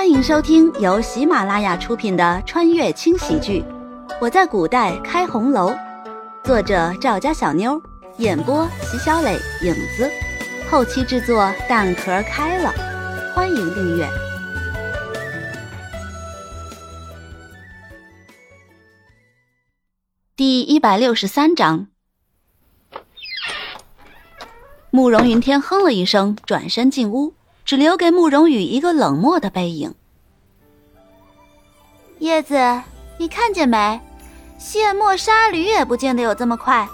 欢迎收听由喜马拉雅出品的穿越轻喜剧《我在古代开红楼》，作者赵家小妞，演播席小磊、影子，后期制作蛋壳开了。欢迎订阅。第一百六十三章，慕容云天哼了一声，转身进屋。只留给慕容羽一个冷漠的背影。叶子，你看见没？卸磨杀驴也不见得有这么快。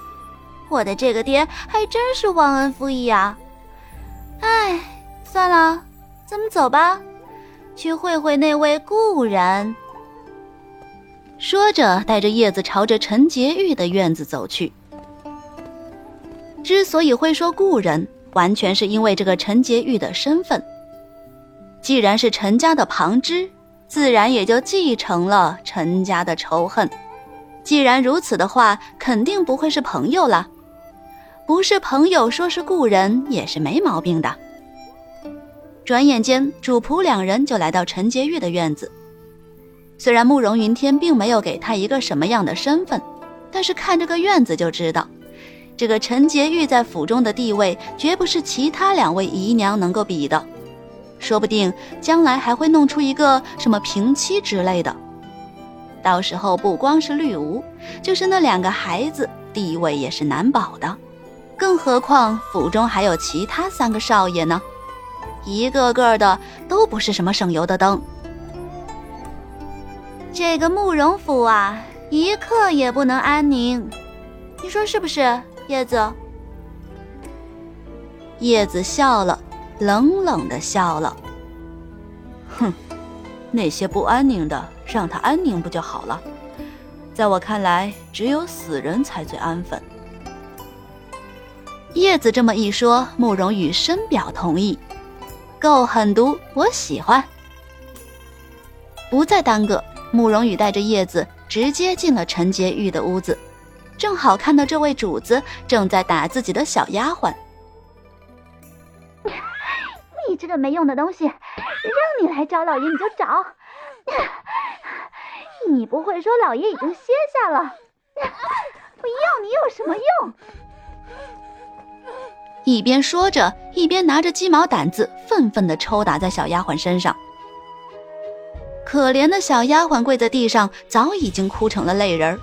我的这个爹还真是忘恩负义啊！哎，算了，咱们走吧，去会会那位故人。说着，带着叶子朝着陈洁玉的院子走去。之所以会说故人。完全是因为这个陈洁玉的身份，既然是陈家的旁支，自然也就继承了陈家的仇恨。既然如此的话，肯定不会是朋友了。不是朋友，说是故人也是没毛病的。转眼间，主仆两人就来到陈洁玉的院子。虽然慕容云天并没有给他一个什么样的身份，但是看这个院子就知道。这个陈洁玉在府中的地位，绝不是其他两位姨娘能够比的，说不定将来还会弄出一个什么平妻之类的。到时候不光是绿芜，就是那两个孩子地位也是难保的。更何况府中还有其他三个少爷呢，一个个的都不是什么省油的灯。这个慕容府啊，一刻也不能安宁，你说是不是？叶子，叶子笑了，冷冷的笑了。哼，那些不安宁的，让他安宁不就好了？在我看来，只有死人才最安分。叶子这么一说，慕容羽深表同意。够狠毒，我喜欢。不再耽搁，慕容羽带着叶子直接进了陈洁玉的屋子。正好看到这位主子正在打自己的小丫鬟。你这个没用的东西，让你来找老爷你就找，你不会说老爷已经歇下了，我要你有什么用？一边说着，一边拿着鸡毛掸子愤愤地抽打在小丫鬟身上。可怜的小丫鬟跪在地上，早已经哭成了泪人儿。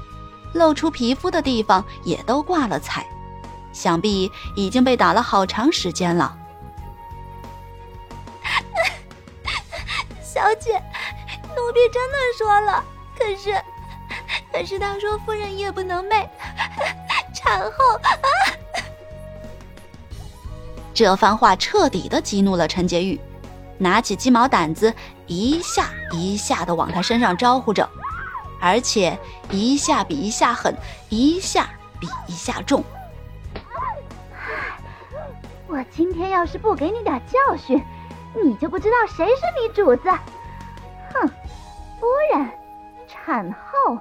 露出皮肤的地方也都挂了彩，想必已经被打了好长时间了。小姐，奴婢真的说了，可是，可是他说夫人夜不能寐，产后啊！这番话彻底的激怒了陈洁玉，拿起鸡毛掸子，一下一下的往他身上招呼着。而且一下比一下狠，一下比一下重。我今天要是不给你点教训，你就不知道谁是你主子。哼，夫人，产后，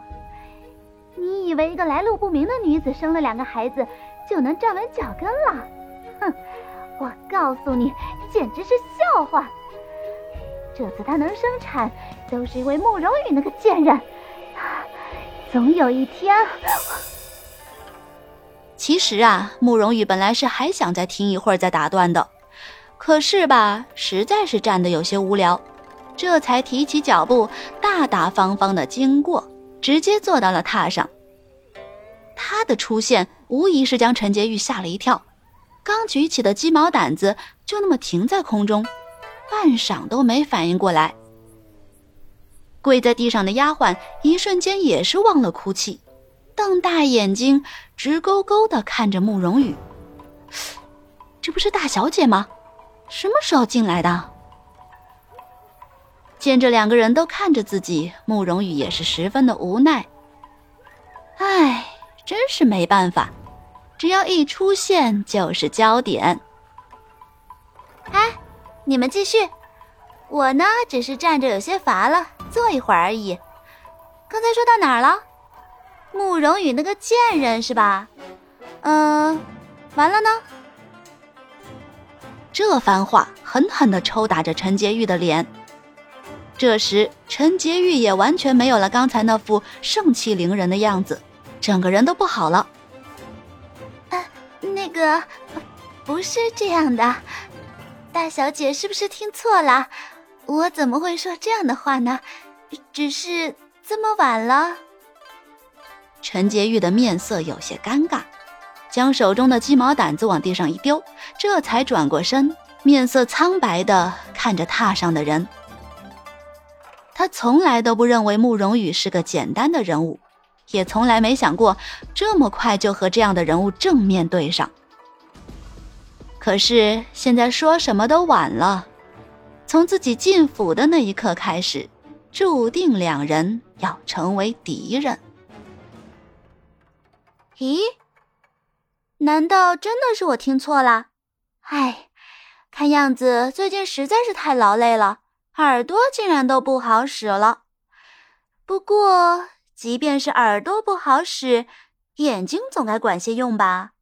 你以为一个来路不明的女子生了两个孩子就能站稳脚跟了？哼，我告诉你，简直是笑话。这次她能生产，都是因为慕容羽那个贱人。总有一天，其实啊，慕容羽本来是还想再听一会儿再打断的，可是吧，实在是站得有些无聊，这才提起脚步，大大方方的经过，直接坐到了榻上。他的出现无疑是将陈洁玉吓了一跳，刚举起的鸡毛掸子就那么停在空中，半晌都没反应过来。跪在地上的丫鬟一瞬间也是忘了哭泣，瞪大眼睛，直勾勾的看着慕容羽。这不是大小姐吗？什么时候进来的？见这两个人都看着自己，慕容羽也是十分的无奈。唉，真是没办法，只要一出现就是焦点。哎，你们继续，我呢只是站着有些乏了。坐一会儿而已。刚才说到哪儿了？慕容羽那个贱人是吧？嗯，完了呢。这番话狠狠地抽打着陈洁玉的脸。这时，陈洁玉也完全没有了刚才那副盛气凌人的样子，整个人都不好了。啊，那个，不是这样的，大小姐是不是听错了？我怎么会说这样的话呢？只是这么晚了。陈洁玉的面色有些尴尬，将手中的鸡毛掸子往地上一丢，这才转过身，面色苍白的看着榻上的人。他从来都不认为慕容羽是个简单的人物，也从来没想过这么快就和这样的人物正面对上。可是现在说什么都晚了，从自己进府的那一刻开始，注定两人要成为敌人。咦？难道真的是我听错了？唉，看样子最近实在是太劳累了，耳朵竟然都不好使了。不过，即便是耳朵不好使，眼睛总该管些用吧？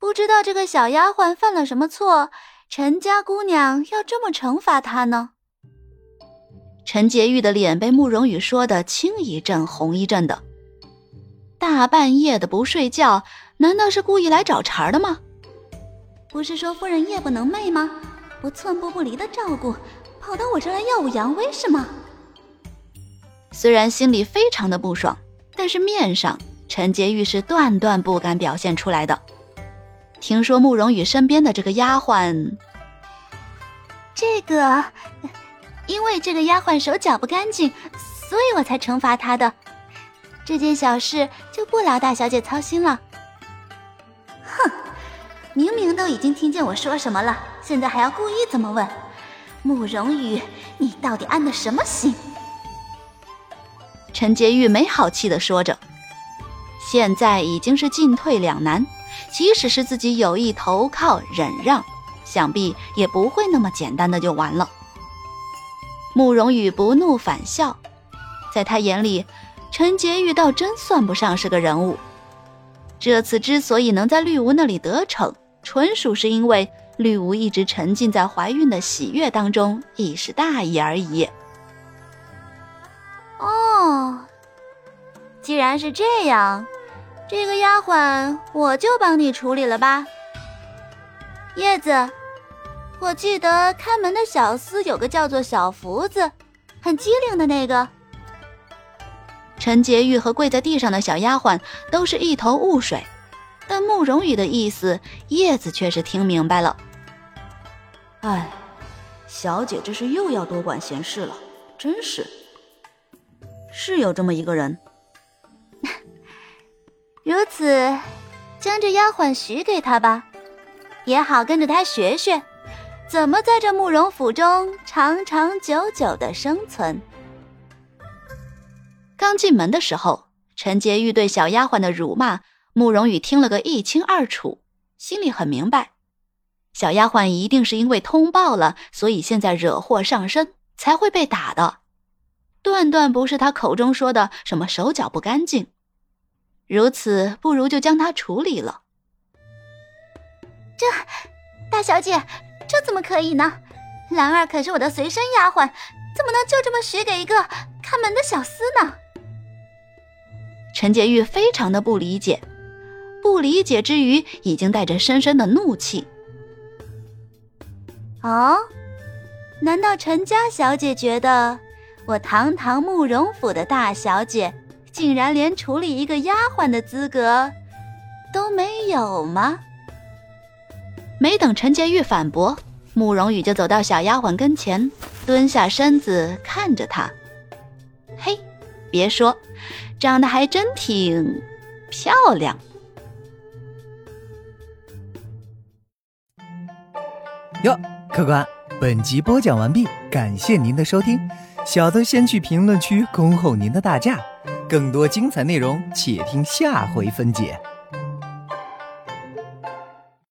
不知道这个小丫鬟犯了什么错，陈家姑娘要这么惩罚她呢？陈洁玉的脸被慕容羽说的青一阵红一阵的。大半夜的不睡觉，难道是故意来找茬的吗？不是说夫人夜不能寐吗？不寸步不离的照顾，跑到我这来耀武扬威是吗？虽然心里非常的不爽，但是面上陈洁玉是断断不敢表现出来的。听说慕容羽身边的这个丫鬟，这个，因为这个丫鬟手脚不干净，所以我才惩罚她的。这件小事就不劳大小姐操心了。哼，明明都已经听见我说什么了，现在还要故意这么问？慕容羽，你到底安的什么心？陈洁玉没好气的说着。现在已经是进退两难，即使是自己有意投靠忍让，想必也不会那么简单的就完了。慕容羽不怒反笑，在他眼里。陈洁玉倒真算不上是个人物，这次之所以能在绿芜那里得逞，纯属是因为绿芜一直沉浸在怀孕的喜悦当中，一时大意而已。哦，既然是这样，这个丫鬟我就帮你处理了吧。叶子，我记得看门的小厮有个叫做小福子，很机灵的那个。陈洁玉和跪在地上的小丫鬟都是一头雾水，但慕容羽的意思，叶子却是听明白了。哎，小姐这是又要多管闲事了，真是。是有这么一个人。如此，将这丫鬟许给他吧，也好跟着他学学，怎么在这慕容府中长长久久的生存。刚进门的时候，陈洁玉对小丫鬟的辱骂，慕容羽听了个一清二楚，心里很明白，小丫鬟一定是因为通报了，所以现在惹祸上身，才会被打的，断断不是他口中说的什么手脚不干净。如此，不如就将他处理了。这，大小姐，这怎么可以呢？兰儿可是我的随身丫鬟，怎么能就这么许给一个看门的小厮呢？陈洁玉非常的不理解，不理解之余，已经带着深深的怒气。哦，难道陈家小姐觉得我堂堂慕容府的大小姐，竟然连处理一个丫鬟的资格都没有吗？没等陈洁玉反驳，慕容羽就走到小丫鬟跟前，蹲下身子看着她。嘿，别说。长得还真挺漂亮哟，客官，本集播讲完毕，感谢您的收听，小的先去评论区恭候您的大驾，更多精彩内容且听下回分解。